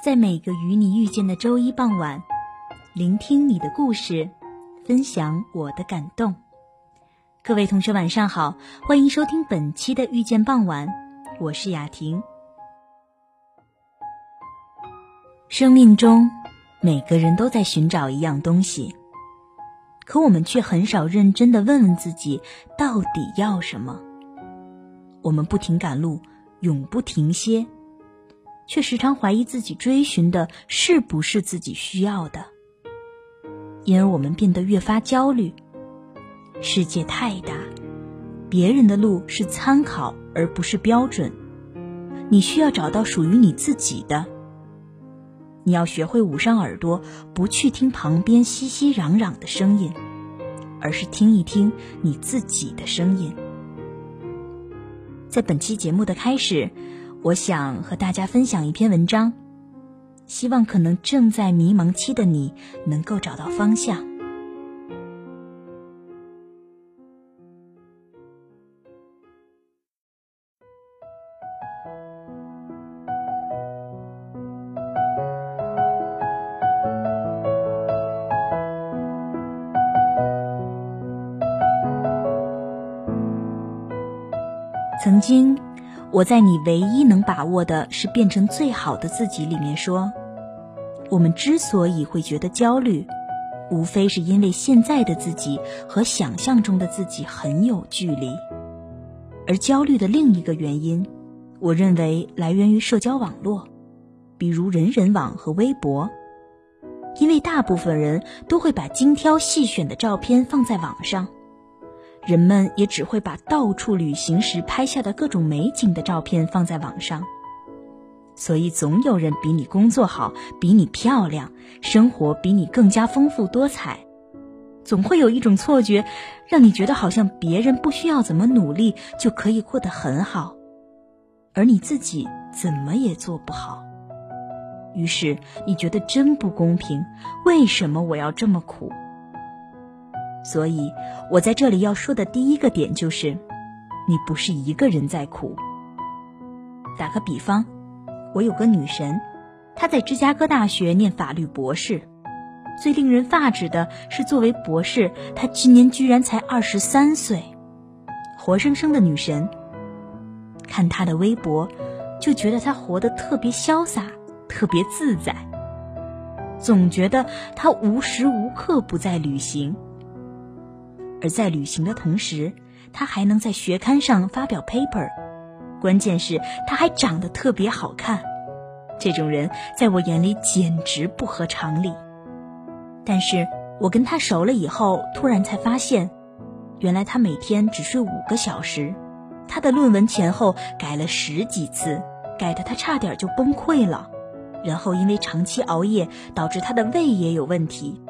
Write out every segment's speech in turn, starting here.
在每个与你遇见的周一傍晚，聆听你的故事，分享我的感动。各位同学，晚上好，欢迎收听本期的《遇见傍晚》，我是雅婷。生命中，每个人都在寻找一样东西，可我们却很少认真的问问自己，到底要什么。我们不停赶路，永不停歇。却时常怀疑自己追寻的是不是自己需要的，因而我们变得越发焦虑。世界太大，别人的路是参考而不是标准，你需要找到属于你自己的。你要学会捂上耳朵，不去听旁边熙熙攘攘的声音，而是听一听你自己的声音。在本期节目的开始。我想和大家分享一篇文章，希望可能正在迷茫期的你能够找到方向。曾经。我在你唯一能把握的是变成最好的自己里面说，我们之所以会觉得焦虑，无非是因为现在的自己和想象中的自己很有距离。而焦虑的另一个原因，我认为来源于社交网络，比如人人网和微博，因为大部分人都会把精挑细选的照片放在网上。人们也只会把到处旅行时拍下的各种美景的照片放在网上，所以总有人比你工作好，比你漂亮，生活比你更加丰富多彩。总会有一种错觉，让你觉得好像别人不需要怎么努力就可以过得很好，而你自己怎么也做不好。于是你觉得真不公平，为什么我要这么苦？所以，我在这里要说的第一个点就是，你不是一个人在苦。打个比方，我有个女神，她在芝加哥大学念法律博士。最令人发指的是，作为博士，她今年居然才二十三岁，活生生的女神。看她的微博，就觉得她活得特别潇洒，特别自在，总觉得她无时无刻不在旅行。而在旅行的同时，他还能在学刊上发表 paper，关键是他还长得特别好看。这种人在我眼里简直不合常理。但是我跟他熟了以后，突然才发现，原来他每天只睡五个小时，他的论文前后改了十几次，改得他差点就崩溃了。然后因为长期熬夜，导致他的胃也有问题。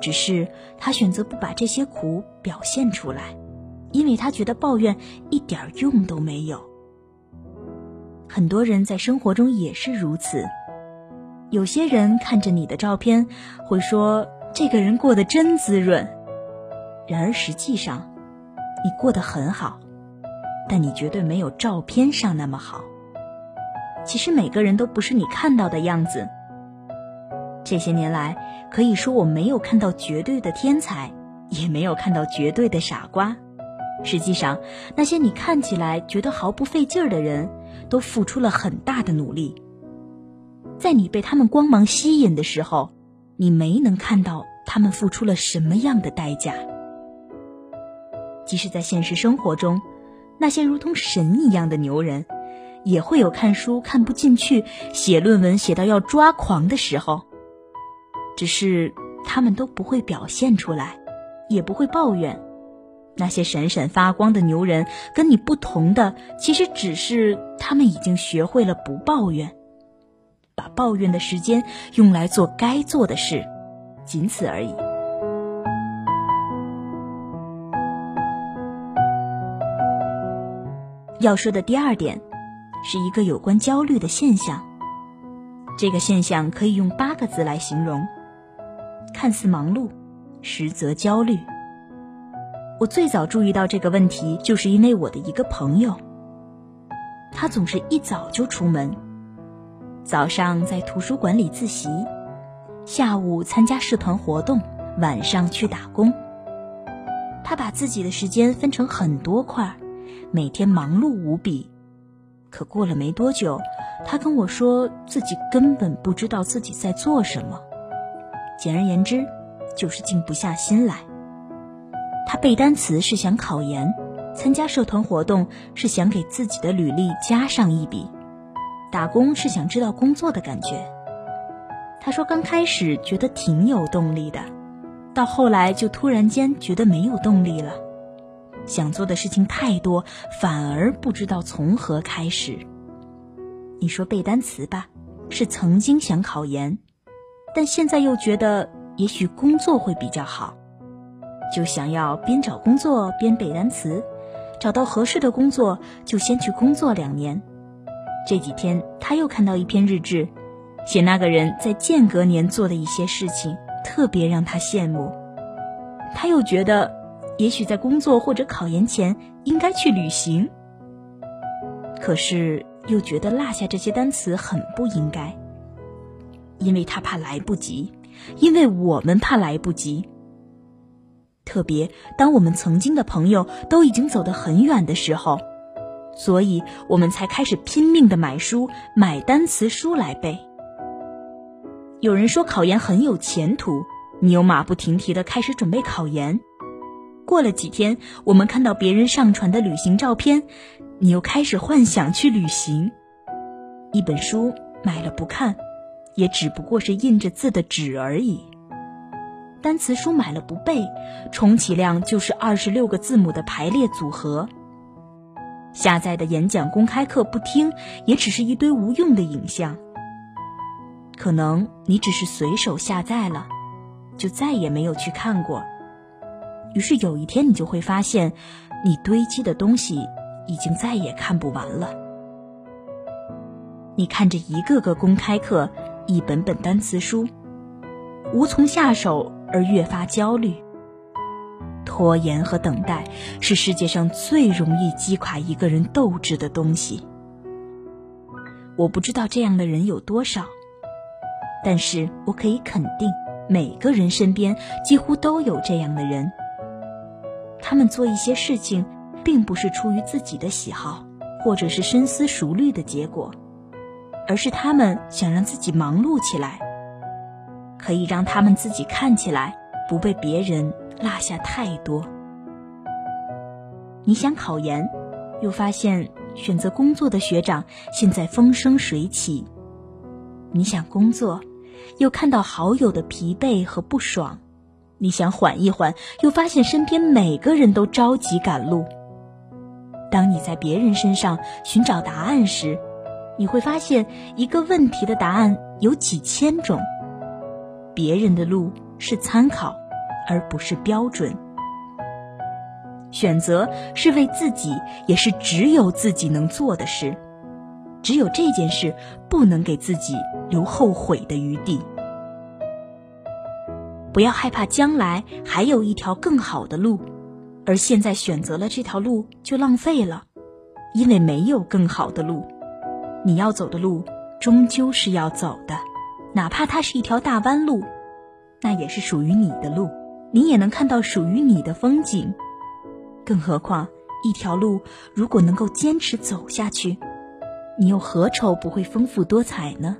只是他选择不把这些苦表现出来，因为他觉得抱怨一点用都没有。很多人在生活中也是如此。有些人看着你的照片，会说这个人过得真滋润。然而实际上，你过得很好，但你绝对没有照片上那么好。其实每个人都不是你看到的样子。这些年来，可以说我没有看到绝对的天才，也没有看到绝对的傻瓜。实际上，那些你看起来觉得毫不费劲儿的人，都付出了很大的努力。在你被他们光芒吸引的时候，你没能看到他们付出了什么样的代价。即使在现实生活中，那些如同神一样的牛人，也会有看书看不进去、写论文写到要抓狂的时候。只是他们都不会表现出来，也不会抱怨。那些闪闪发光的牛人跟你不同的，其实只是他们已经学会了不抱怨。把抱怨的时间用来做该做的事，仅此而已。要说的第二点，是一个有关焦虑的现象。这个现象可以用八个字来形容：看似忙碌，实则焦虑。我最早注意到这个问题，就是因为我的一个朋友，他总是一早就出门。早上在图书馆里自习，下午参加社团活动，晚上去打工。他把自己的时间分成很多块，每天忙碌无比。可过了没多久，他跟我说自己根本不知道自己在做什么。简而言之，就是静不下心来。他背单词是想考研，参加社团活动是想给自己的履历加上一笔。打工是想知道工作的感觉。他说刚开始觉得挺有动力的，到后来就突然间觉得没有动力了。想做的事情太多，反而不知道从何开始。你说背单词吧，是曾经想考研，但现在又觉得也许工作会比较好，就想要边找工作边背单词，找到合适的工作就先去工作两年。这几天，他又看到一篇日志，写那个人在间隔年做的一些事情，特别让他羡慕。他又觉得，也许在工作或者考研前应该去旅行。可是又觉得落下这些单词很不应该，因为他怕来不及，因为我们怕来不及。特别当我们曾经的朋友都已经走得很远的时候。所以我们才开始拼命的买书，买单词书来背。有人说考研很有前途，你又马不停蹄的开始准备考研。过了几天，我们看到别人上传的旅行照片，你又开始幻想去旅行。一本书买了不看，也只不过是印着字的纸而已。单词书买了不背，充其量就是二十六个字母的排列组合。下载的演讲公开课不听，也只是一堆无用的影像。可能你只是随手下载了，就再也没有去看过。于是有一天，你就会发现，你堆积的东西已经再也看不完了。你看着一个个公开课，一本本单词书，无从下手，而越发焦虑。拖延和等待是世界上最容易击垮一个人斗志的东西。我不知道这样的人有多少，但是我可以肯定，每个人身边几乎都有这样的人。他们做一些事情，并不是出于自己的喜好，或者是深思熟虑的结果，而是他们想让自己忙碌起来，可以让他们自己看起来不被别人。落下太多。你想考研，又发现选择工作的学长现在风生水起；你想工作，又看到好友的疲惫和不爽；你想缓一缓，又发现身边每个人都着急赶路。当你在别人身上寻找答案时，你会发现一个问题的答案有几千种，别人的路是参考。而不是标准。选择是为自己，也是只有自己能做的事。只有这件事不能给自己留后悔的余地。不要害怕将来还有一条更好的路，而现在选择了这条路就浪费了，因为没有更好的路。你要走的路终究是要走的，哪怕它是一条大弯路，那也是属于你的路，你也能看到属于你的风景。更何况，一条路如果能够坚持走下去，你又何愁不会丰富多彩呢？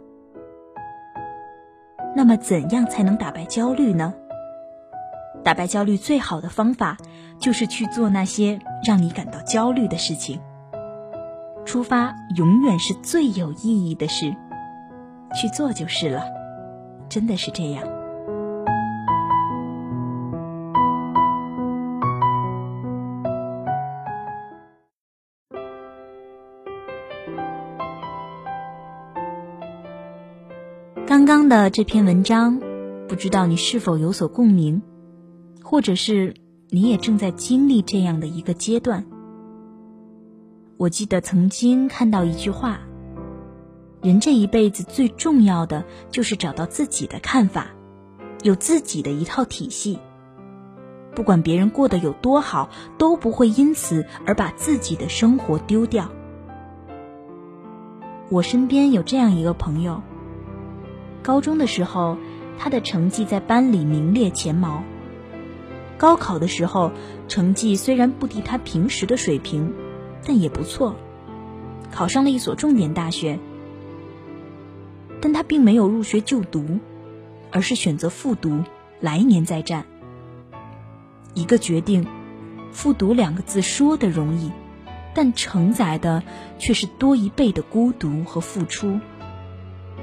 那么，怎样才能打败焦虑呢？打败焦虑最好的方法，就是去做那些让你感到焦虑的事情。出发永远是最有意义的事，去做就是了。真的是这样。刚刚的这篇文章，不知道你是否有所共鸣，或者是你也正在经历这样的一个阶段。我记得曾经看到一句话：人这一辈子最重要的就是找到自己的看法，有自己的一套体系。不管别人过得有多好，都不会因此而把自己的生活丢掉。我身边有这样一个朋友。高中的时候，他的成绩在班里名列前茅。高考的时候，成绩虽然不敌他平时的水平，但也不错，考上了一所重点大学。但他并没有入学就读，而是选择复读，来年再战。一个决定，复读两个字说的容易，但承载的却是多一倍的孤独和付出。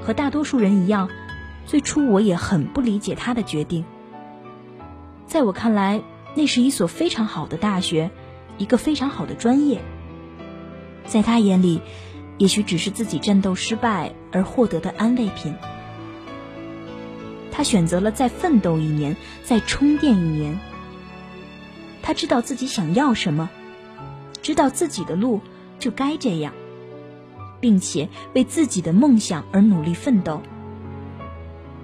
和大多数人一样，最初我也很不理解他的决定。在我看来，那是一所非常好的大学，一个非常好的专业。在他眼里，也许只是自己战斗失败而获得的安慰品。他选择了再奋斗一年，再充电一年。他知道自己想要什么，知道自己的路就该这样。并且为自己的梦想而努力奋斗。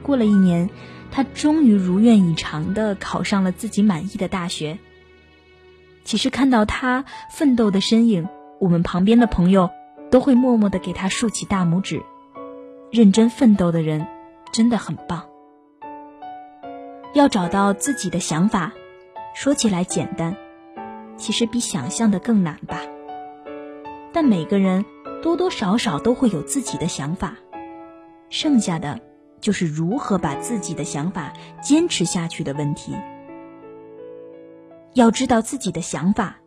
过了一年，他终于如愿以偿的考上了自己满意的大学。其实看到他奋斗的身影，我们旁边的朋友都会默默的给他竖起大拇指。认真奋斗的人真的很棒。要找到自己的想法，说起来简单，其实比想象的更难吧。但每个人。多多少少都会有自己的想法，剩下的就是如何把自己的想法坚持下去的问题。要知道自己的想法，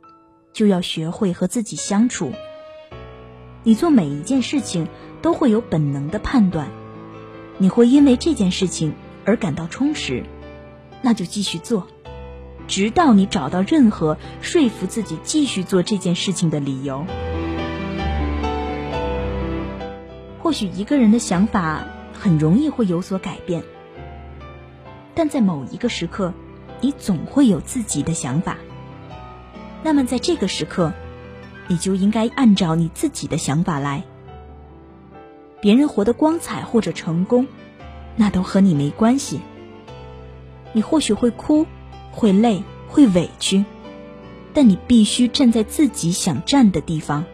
就要学会和自己相处。你做每一件事情都会有本能的判断，你会因为这件事情而感到充实，那就继续做，直到你找到任何说服自己继续做这件事情的理由。或许一个人的想法很容易会有所改变，但在某一个时刻，你总会有自己的想法。那么在这个时刻，你就应该按照你自己的想法来。别人活得光彩或者成功，那都和你没关系。你或许会哭，会累，会委屈，但你必须站在自己想站的地方。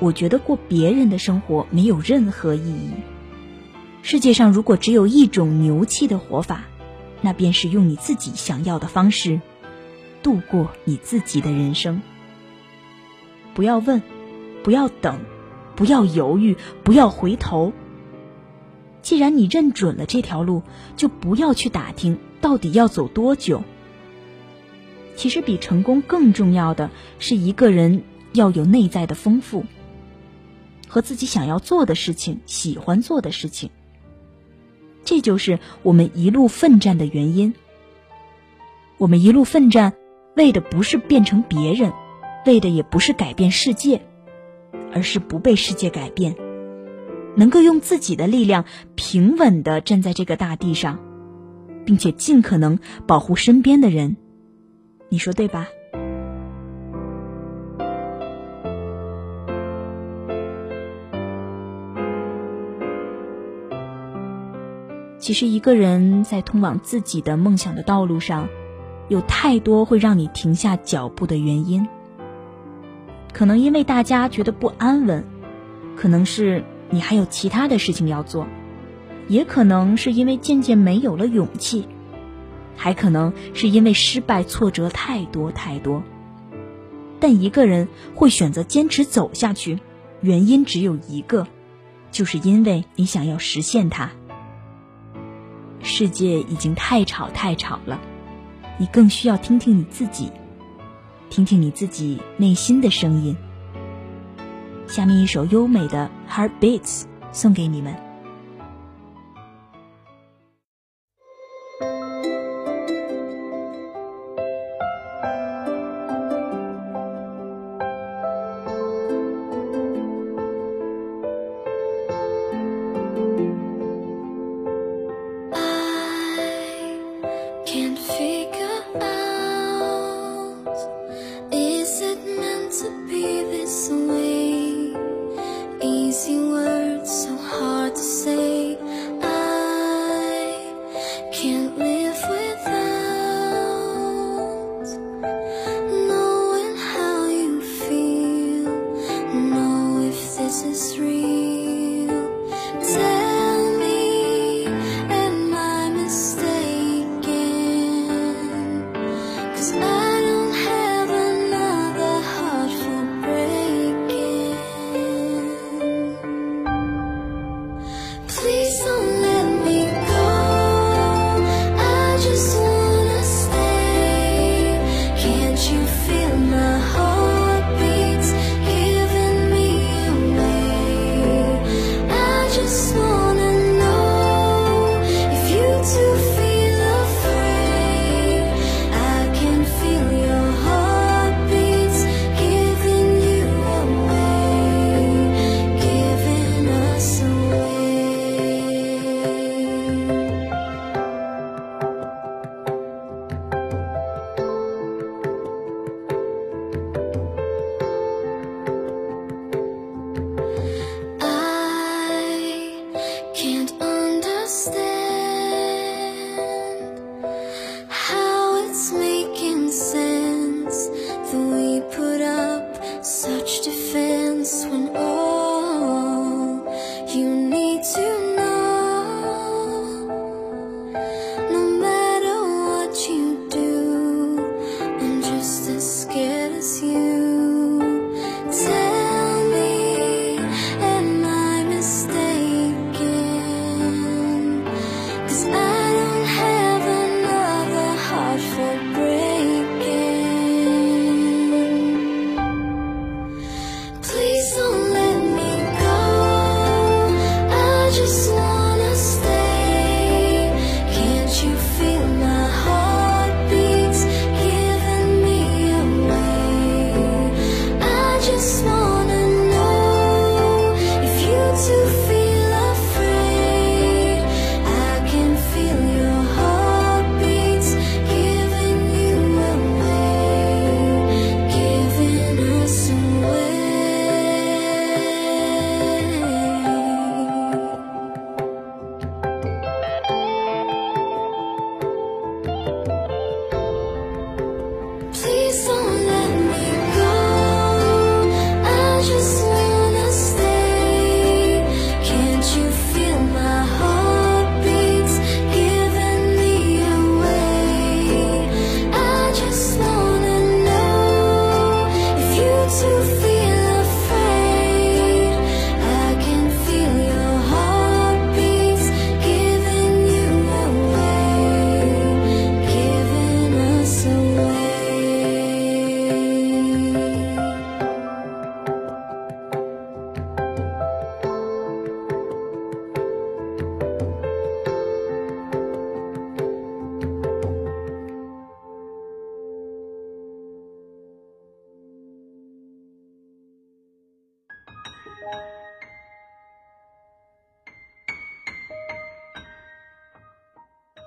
我觉得过别人的生活没有任何意义。世界上如果只有一种牛气的活法，那便是用你自己想要的方式度过你自己的人生。不要问，不要等，不要犹豫，不要回头。既然你认准了这条路，就不要去打听到底要走多久。其实比成功更重要的是一个人要有内在的丰富。和自己想要做的事情、喜欢做的事情，这就是我们一路奋战的原因。我们一路奋战，为的不是变成别人为的也不是改变世界而是不被世界改变。能够用自己的力量平稳的站在这个大地上并且尽可能保护身边的人你说对吧？其实一个人在通往自己的梦想的道路上有太多会让你停下脚步的原因。可能因为大家觉得不安稳，可能是你还有其他的事情要做，也可能是因为渐渐没有了勇气，还可能是因为失败挫折太多太多。但一个人会选择坚持走下去，原因只有一个，就是因为你想要实现它。世界已经太吵太吵了，你更需要听听你自己，听听你自己内心的声音。下面一首优美的《Heartbeats》送给你们。This is real.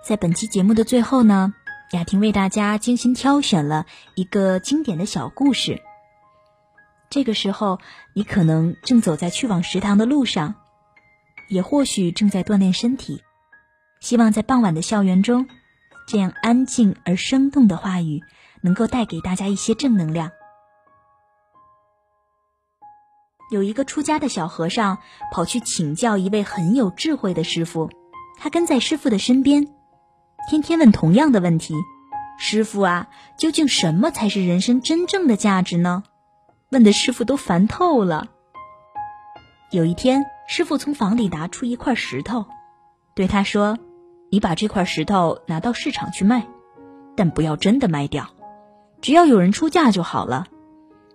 在本期节目的最后呢，雅婷为大家精心挑选了一个经典的小故事。这个时候，你可能正走在去往食堂的路上，也或许正在锻炼身体，希望在傍晚的校园中，这样安静而生动的话语，能够带给大家一些正能量。有一个出家的小和尚跑去请教一位很有智慧的师傅，他跟在师傅的身边，天天问同样的问题：“师傅啊，究竟什么才是人生真正的价值呢？”问的师傅都烦透了。有一天，师傅从房里拿出一块石头，对他说：“你把这块石头拿到市场去卖，但不要真的卖掉，只要有人出价就好了。”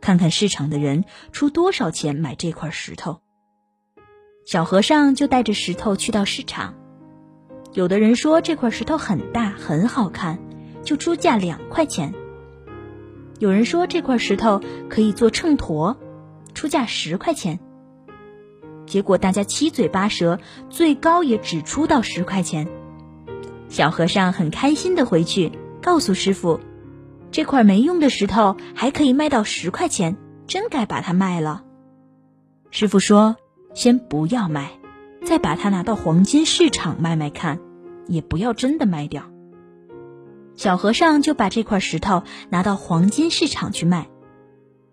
看看市场的人出多少钱买这块石头。小和尚就带着石头去到市场，有的人说这块石头很大很好看，就出价两块钱；有人说这块石头可以做秤砣，出价十块钱。结果大家七嘴八舌，最高也只出到十块钱。小和尚很开心的回去告诉师傅。这块没用的石头还可以卖到十块钱，真该把它卖了。师傅说：“先不要卖，再把它拿到黄金市场卖卖看，也不要真的卖掉。”小和尚就把这块石头拿到黄金市场去卖。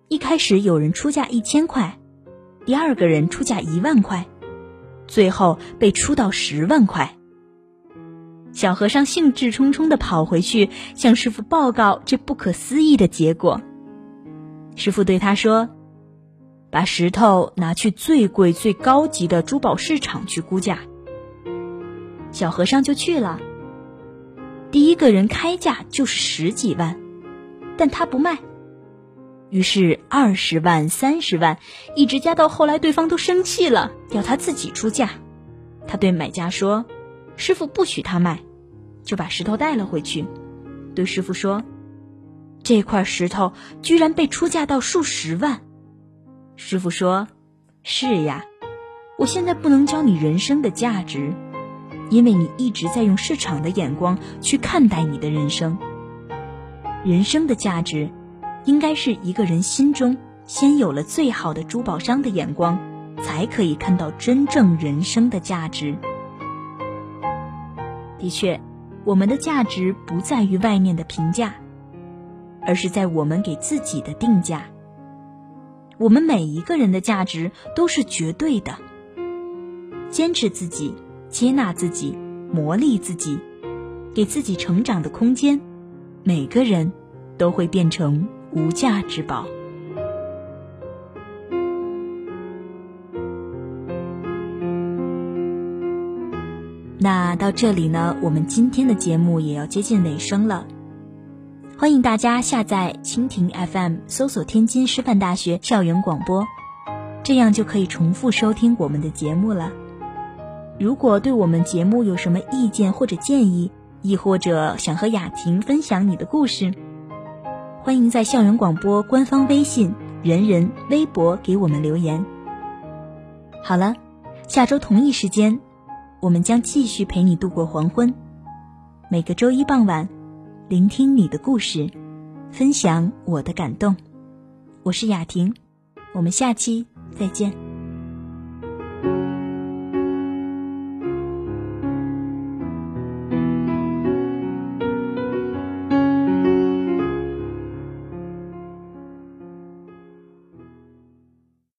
一开始有人出价一千块，第二个人出价一万块，最后被出到十万块。小和尚兴致冲冲的跑回去，向师傅报告这不可思议的结果。师傅对他说：“把石头拿去最贵、最高级的珠宝市场去估价。”小和尚就去了。第一个人开价就是十几万，但他不卖。于是二十万、三十万，一直加到后来，对方都生气了，要他自己出价。他对买家说。师傅不许他卖，就把石头带了回去，对师傅说：“这块石头居然被出价到数十万。”师傅说：“是呀，我现在不能教你人生的价值，因为你一直在用市场的眼光去看待你的人生。人生的价值，应该是一个人心中先有了最好的珠宝商的眼光，才可以看到真正人生的价值。”的确，我们的价值不在于外面的评价，而是在我们给自己的定价。我们每一个人的价值都是绝对的。坚持自己，接纳自己，磨砺自己，给自己成长的空间，每个人都会变成无价之宝。那到这里呢，我们今天的节目也要接近尾声了。欢迎大家下载蜻蜓 FM，搜索“天津师范大学校园广播”，这样就可以重复收听我们的节目了。如果对我们节目有什么意见或者建议，亦或者想和雅婷分享你的故事，欢迎在校园广播官方微信、人人微博给我们留言。好了，下周同一时间。我们将继续陪你度过黄昏，每个周一傍晚，聆听你的故事，分享我的感动。我是雅婷，我们下期再见。